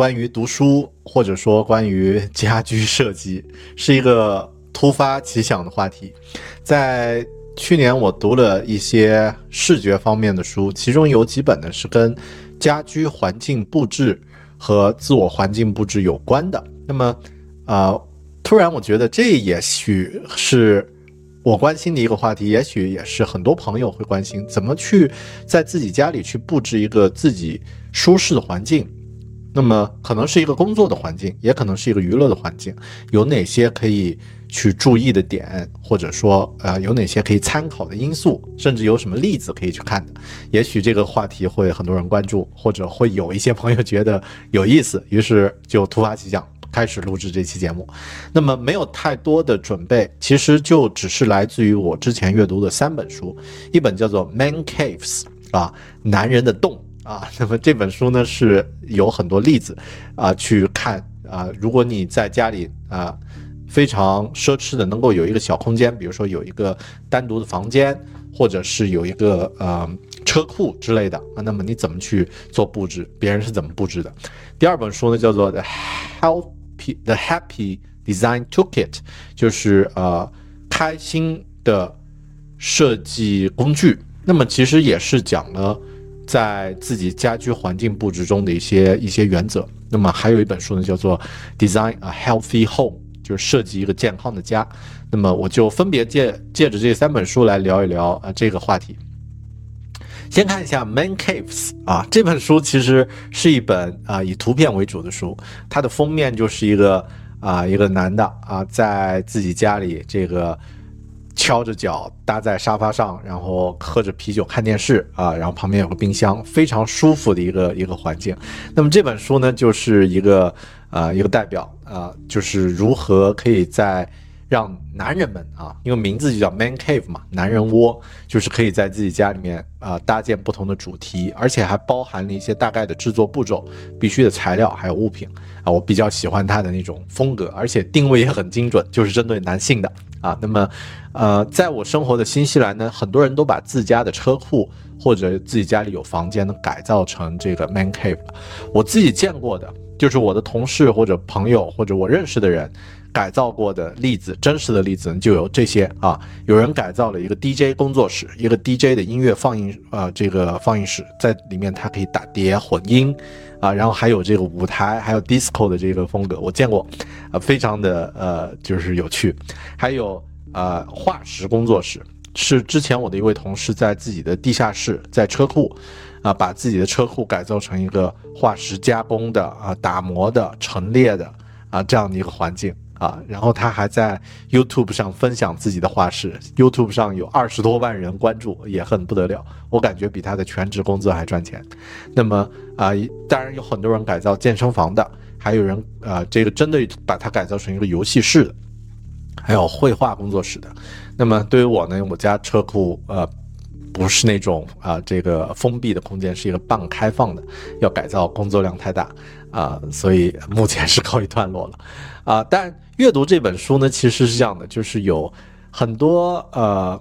关于读书，或者说关于家居设计，是一个突发奇想的话题。在去年，我读了一些视觉方面的书，其中有几本呢是跟家居环境布置和自我环境布置有关的。那么，呃，突然我觉得这也许是我关心的一个话题，也许也是很多朋友会关心，怎么去在自己家里去布置一个自己舒适的环境。那么可能是一个工作的环境，也可能是一个娱乐的环境，有哪些可以去注意的点，或者说呃有哪些可以参考的因素，甚至有什么例子可以去看的？也许这个话题会很多人关注，或者会有一些朋友觉得有意思，于是就突发奇想开始录制这期节目。那么没有太多的准备，其实就只是来自于我之前阅读的三本书，一本叫做《Man Caves》啊，男人的洞。啊，那么这本书呢是有很多例子啊，去看啊，如果你在家里啊非常奢侈的能够有一个小空间，比如说有一个单独的房间，或者是有一个呃车库之类的啊，那么你怎么去做布置？别人是怎么布置的？第二本书呢叫做《The Happy The Happy Design Toolkit》，就是呃开心的设计工具。那么其实也是讲了。在自己家居环境布置中的一些一些原则。那么还有一本书呢，叫做《Design a Healthy Home》，就是设计一个健康的家。那么我就分别借借着这三本书来聊一聊啊这个话题。先看一下《Man Caves》啊，这本书其实是一本啊以图片为主的书，它的封面就是一个啊一个男的啊在自己家里这个。敲着脚搭在沙发上，然后喝着啤酒看电视啊，然后旁边有个冰箱，非常舒服的一个一个环境。那么这本书呢，就是一个啊一个代表啊，就是如何可以在让男人们啊，因为名字就叫 Man Cave 嘛，男人窝，就是可以在自己家里面啊搭建不同的主题，而且还包含了一些大概的制作步骤、必须的材料还有物品啊。我比较喜欢它的那种风格，而且定位也很精准，就是针对男性的。啊，那么，呃，在我生活的新西兰呢，很多人都把自家的车库或者自己家里有房间呢改造成这个 man cave。我自己见过的，就是我的同事或者朋友或者我认识的人改造过的例子，真实的例子就有这些啊。有人改造了一个 DJ 工作室，一个 DJ 的音乐放映啊，这个放映室在里面，它可以打碟混音。啊，然后还有这个舞台，还有 disco 的这个风格，我见过，啊，非常的呃，就是有趣。还有呃，化石工作室是之前我的一位同事在自己的地下室，在车库，啊，把自己的车库改造成一个化石加工的啊，打磨的、陈列的啊这样的一个环境。啊，然后他还在 YouTube 上分享自己的画室，YouTube 上有二十多万人关注，也很不得了。我感觉比他的全职工作还赚钱。那么啊，当然有很多人改造健身房的，还有人啊，这个真的把它改造成一个游戏室的，还有绘画工作室的。那么对于我呢，我家车库呃不是那种啊这个封闭的空间，是一个半开放的，要改造工作量太大啊，所以目前是告一段落了啊，但。阅读这本书呢，其实是这样的，就是有很多呃，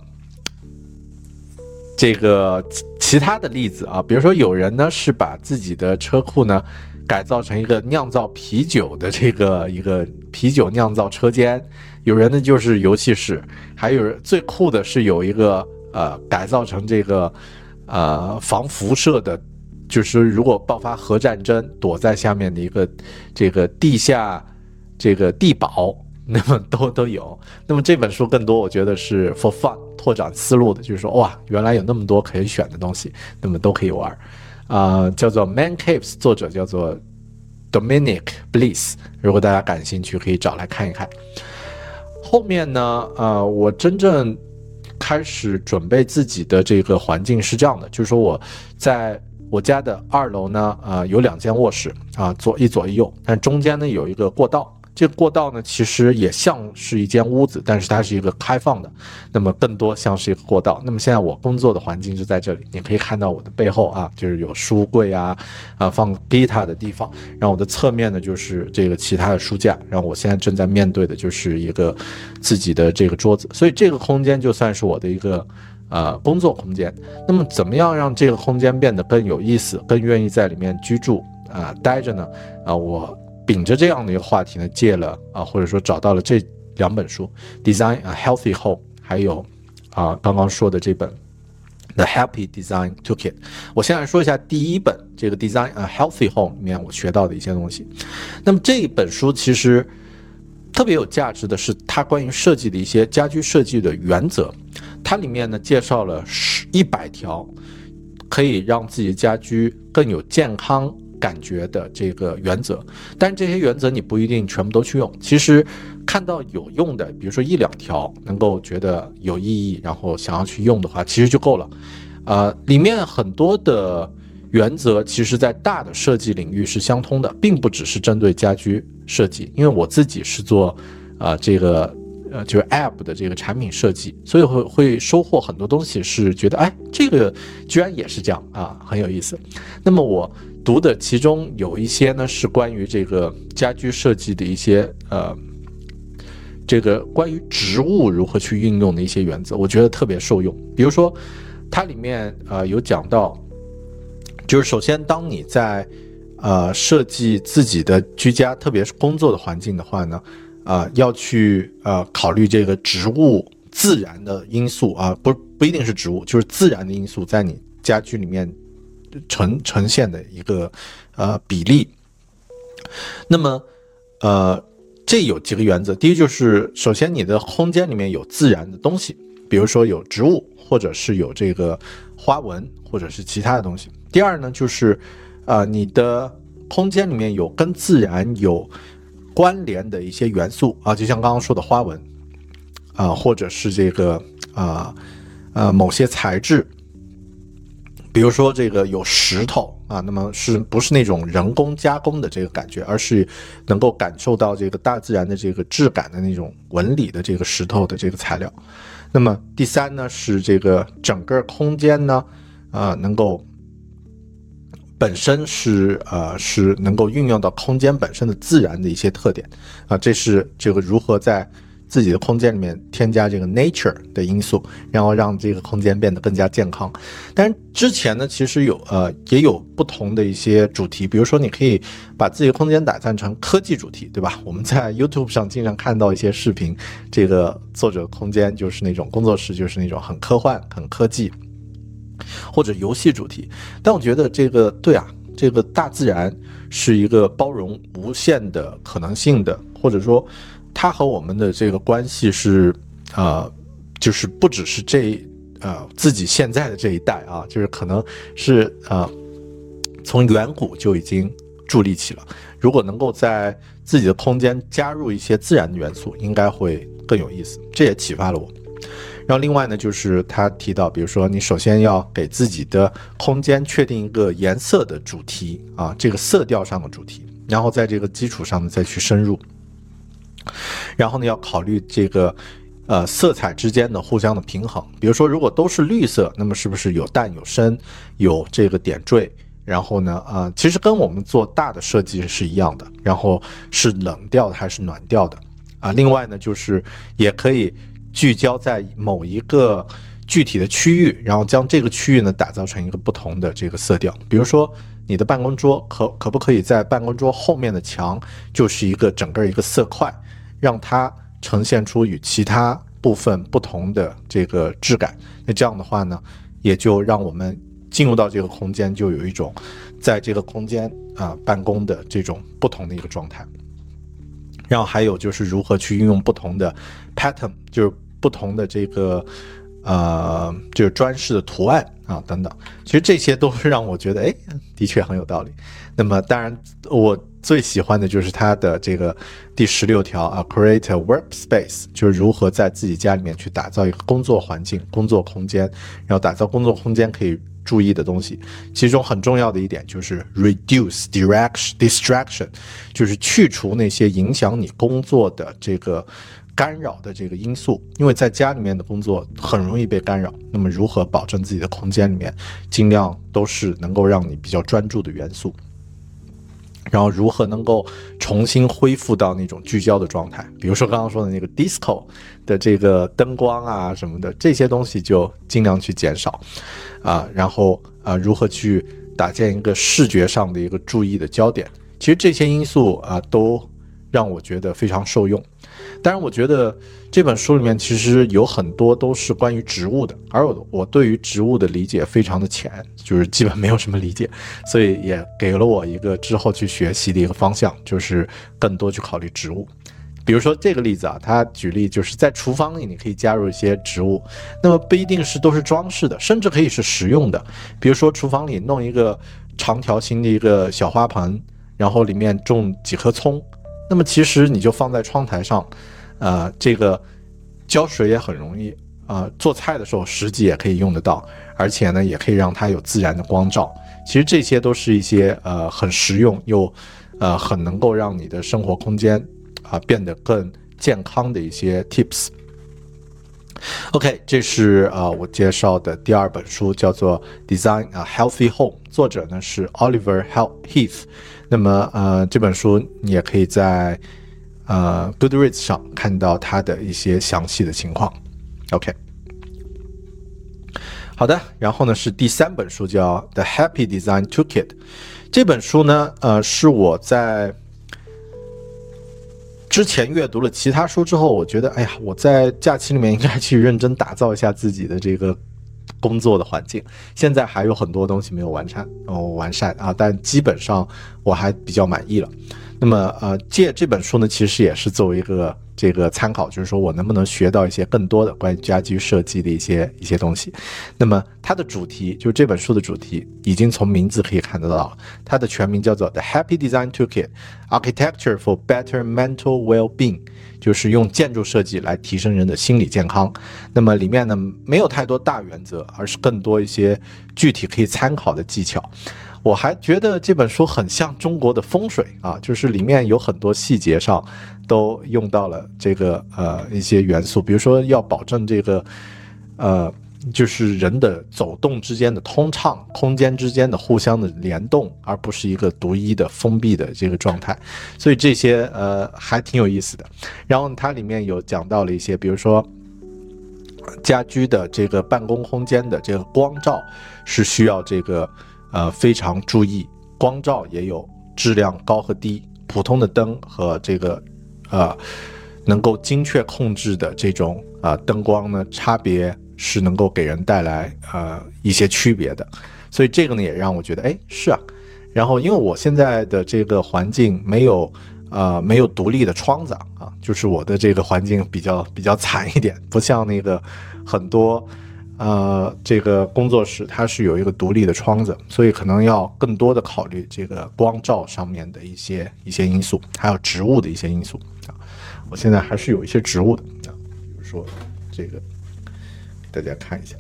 这个其他的例子啊，比如说有人呢是把自己的车库呢改造成一个酿造啤酒的这个一个啤酒酿造车间，有人呢就是游戏室，还有最酷的是有一个呃改造成这个呃防辐射的，就是如果爆发核战争躲在下面的一个这个地下。这个地堡，那么都 都有。那么这本书更多，我觉得是 for fun 拓展思路的，就是说，哇，原来有那么多可以选的东西，那么都可以玩。啊，叫做 Man Caves，作者叫做 Dominic Bliss。如果大家感兴趣，可以找来看一看。后面呢，呃，我真正开始准备自己的这个环境是这样的，就是说我在我家的二楼呢，呃，有两间卧室啊，左一左一右，但中间呢有一个过道。这过道呢，其实也像是一间屋子，但是它是一个开放的，那么更多像是一个过道。那么现在我工作的环境就在这里，你可以看到我的背后啊，就是有书柜啊，啊放 Gita 的地方。然后我的侧面呢，就是这个其他的书架。然后我现在正在面对的就是一个自己的这个桌子，所以这个空间就算是我的一个呃工作空间。那么怎么样让这个空间变得更有意思，更愿意在里面居住啊待着呢？啊我。秉着这样的一个话题呢，借了啊，或者说找到了这两本书，《Design a Healthy Home》，还有啊刚刚说的这本《The Happy Design Toolkit》。我先来说一下第一本这个《Design a Healthy Home》里面我学到的一些东西。那么这一本书其实特别有价值的是它关于设计的一些家居设计的原则。它里面呢介绍了十一百条可以让自己的家居更有健康。感觉的这个原则，但这些原则你不一定全部都去用。其实看到有用的，比如说一两条能够觉得有意义，然后想要去用的话，其实就够了。呃，里面很多的原则，其实在大的设计领域是相通的，并不只是针对家居设计。因为我自己是做啊这个呃就是 App 的这个产品设计，所以会会收获很多东西，是觉得哎这个居然也是这样啊，很有意思。那么我。读的其中有一些呢，是关于这个家居设计的一些呃，这个关于植物如何去运用的一些原则，我觉得特别受用。比如说，它里面呃有讲到，就是首先当你在呃设计自己的居家，特别是工作的环境的话呢，啊要去呃考虑这个植物自然的因素啊，不不一定是植物，就是自然的因素在你家居里面。呈呈现的一个呃比例，那么呃这有几个原则，第一就是首先你的空间里面有自然的东西，比如说有植物或者是有这个花纹或者是其他的东西。第二呢就是呃你的空间里面有跟自然有关联的一些元素啊，就像刚刚说的花纹啊，或者是这个啊呃某些材质。比如说这个有石头啊，那么是不是那种人工加工的这个感觉，而是能够感受到这个大自然的这个质感的那种纹理的这个石头的这个材料。那么第三呢是这个整个空间呢，呃，能够本身是呃是能够运用到空间本身的自然的一些特点啊，这是这个如何在。自己的空间里面添加这个 nature 的因素，然后让这个空间变得更加健康。但是之前呢，其实有呃也有不同的一些主题，比如说你可以把自己的空间打造成科技主题，对吧？我们在 YouTube 上经常看到一些视频，这个作者空间就是那种工作室，就是那种很科幻、很科技，或者游戏主题。但我觉得这个对啊，这个大自然是一个包容无限的可能性的，或者说。它和我们的这个关系是，呃，就是不只是这，呃，自己现在的这一代啊，就是可能是呃，从远古就已经筑立起了。如果能够在自己的空间加入一些自然的元素，应该会更有意思。这也启发了我。然后另外呢，就是他提到，比如说你首先要给自己的空间确定一个颜色的主题啊，这个色调上的主题，然后在这个基础上呢再去深入。然后呢，要考虑这个，呃，色彩之间的互相的平衡。比如说，如果都是绿色，那么是不是有淡有深，有这个点缀？然后呢，啊，其实跟我们做大的设计是一样的。然后是冷调的还是暖调的？啊，另外呢，就是也可以聚焦在某一个具体的区域，然后将这个区域呢打造成一个不同的这个色调。比如说，你的办公桌可可不可以在办公桌后面的墙就是一个整个一个色块？让它呈现出与其他部分不同的这个质感，那这样的话呢，也就让我们进入到这个空间，就有一种在这个空间啊办公的这种不同的一个状态。然后还有就是如何去运用不同的 pattern，就是不同的这个呃就是装饰的图案啊等等。其实这些都是让我觉得，哎，的确很有道理。那么当然我。最喜欢的就是它的这个第十六条啊，create a workspace，就是如何在自己家里面去打造一个工作环境、工作空间，然后打造工作空间可以注意的东西。其中很重要的一点就是 reduce direction distraction，就是去除那些影响你工作的这个干扰的这个因素。因为在家里面的工作很容易被干扰，那么如何保证自己的空间里面尽量都是能够让你比较专注的元素？然后如何能够重新恢复到那种聚焦的状态？比如说刚刚说的那个 disco 的这个灯光啊什么的，这些东西就尽量去减少，啊，然后啊，如何去搭建一个视觉上的一个注意的焦点？其实这些因素啊，都让我觉得非常受用。当然，我觉得这本书里面其实有很多都是关于植物的，而我我对于植物的理解非常的浅，就是基本没有什么理解，所以也给了我一个之后去学习的一个方向，就是更多去考虑植物。比如说这个例子啊，他举例就是在厨房里你可以加入一些植物，那么不一定是都是装饰的，甚至可以是实用的。比如说厨房里弄一个长条形的一个小花盆，然后里面种几颗葱。那么其实你就放在窗台上，呃，这个浇水也很容易啊，做菜的时候实际也可以用得到，而且呢，也可以让它有自然的光照。其实这些都是一些呃很实用又呃很能够让你的生活空间啊变得更健康的一些 tips。OK，这是呃我介绍的第二本书，叫做《Design a Healthy Home》，作者呢是 Oliver Heath。那么，呃，这本书你也可以在呃 Goodreads 上看到它的一些详细的情况。OK，好的，然后呢是第三本书叫《The Happy Design Toolkit》。这本书呢，呃，是我在之前阅读了其他书之后，我觉得，哎呀，我在假期里面应该去认真打造一下自己的这个。工作的环境，现在还有很多东西没有完善哦，完善啊，但基本上我还比较满意了。那么，呃，借这本书呢，其实也是作为一个这个参考，就是说我能不能学到一些更多的关于家居设计的一些一些东西。那么，它的主题就是这本书的主题，已经从名字可以看得到，它的全名叫做《The Happy Design Toolkit: Architecture for Better Mental Well-being》。就是用建筑设计来提升人的心理健康。那么里面呢没有太多大原则，而是更多一些具体可以参考的技巧。我还觉得这本书很像中国的风水啊，就是里面有很多细节上都用到了这个呃一些元素，比如说要保证这个呃。就是人的走动之间的通畅，空间之间的互相的联动，而不是一个独一的封闭的这个状态，所以这些呃还挺有意思的。然后它里面有讲到了一些，比如说家居的这个办公空间的这个光照是需要这个呃非常注意，光照也有质量高和低，普通的灯和这个呃能够精确控制的这种啊灯光呢差别。是能够给人带来呃一些区别的，所以这个呢也让我觉得，哎，是啊。然后因为我现在的这个环境没有呃没有独立的窗子啊，就是我的这个环境比较比较惨一点，不像那个很多呃这个工作室它是有一个独立的窗子，所以可能要更多的考虑这个光照上面的一些一些因素，还有植物的一些因素啊。我现在还是有一些植物的啊，比如说这个。大家看一下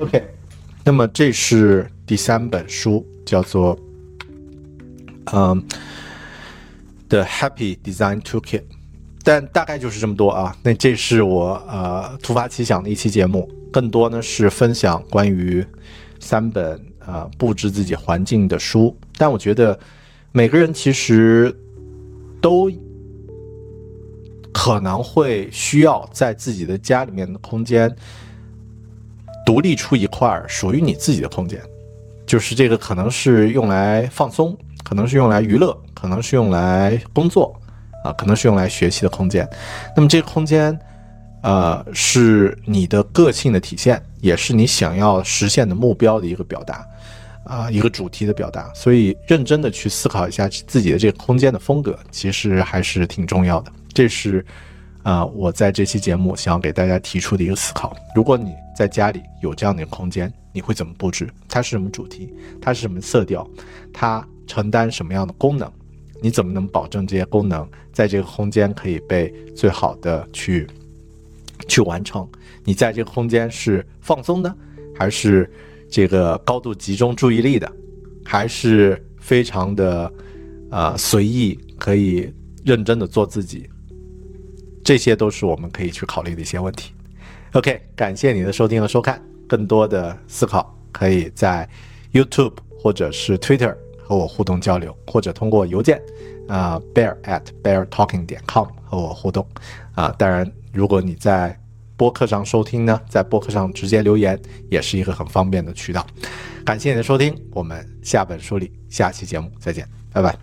，OK，那么这是第三本书，叫做嗯，The Happy Design Toolkit，但大概就是这么多啊。那这是我呃突发奇想的一期节目，更多呢是分享关于三本呃布置自己环境的书。但我觉得每个人其实都。可能会需要在自己的家里面的空间独立出一块属于你自己的空间，就是这个可能是用来放松，可能是用来娱乐，可能是用来工作，啊，可能是用来学习的空间。那么这个空间，呃，是你的个性的体现，也是你想要实现的目标的一个表达，啊，一个主题的表达。所以认真的去思考一下自己的这个空间的风格，其实还是挺重要的。这是，啊，我在这期节目想要给大家提出的一个思考。如果你在家里有这样的一个空间，你会怎么布置？它是什么主题？它是什么色调？它承担什么样的功能？你怎么能保证这些功能在这个空间可以被最好的去去完成？你在这个空间是放松的，还是这个高度集中注意力的，还是非常的呃随意，可以认真的做自己，这些都是我们可以去考虑的一些问题。OK，感谢你的收听和收看，更多的思考可以在 YouTube 或者是 Twitter 和我互动交流，或者通过邮件啊 bear at beartalking 点 com 和我互动啊。当然，如果你在播客上收听呢，在播客上直接留言也是一个很方便的渠道。感谢你的收听，我们下本书里下期节目再见，拜拜。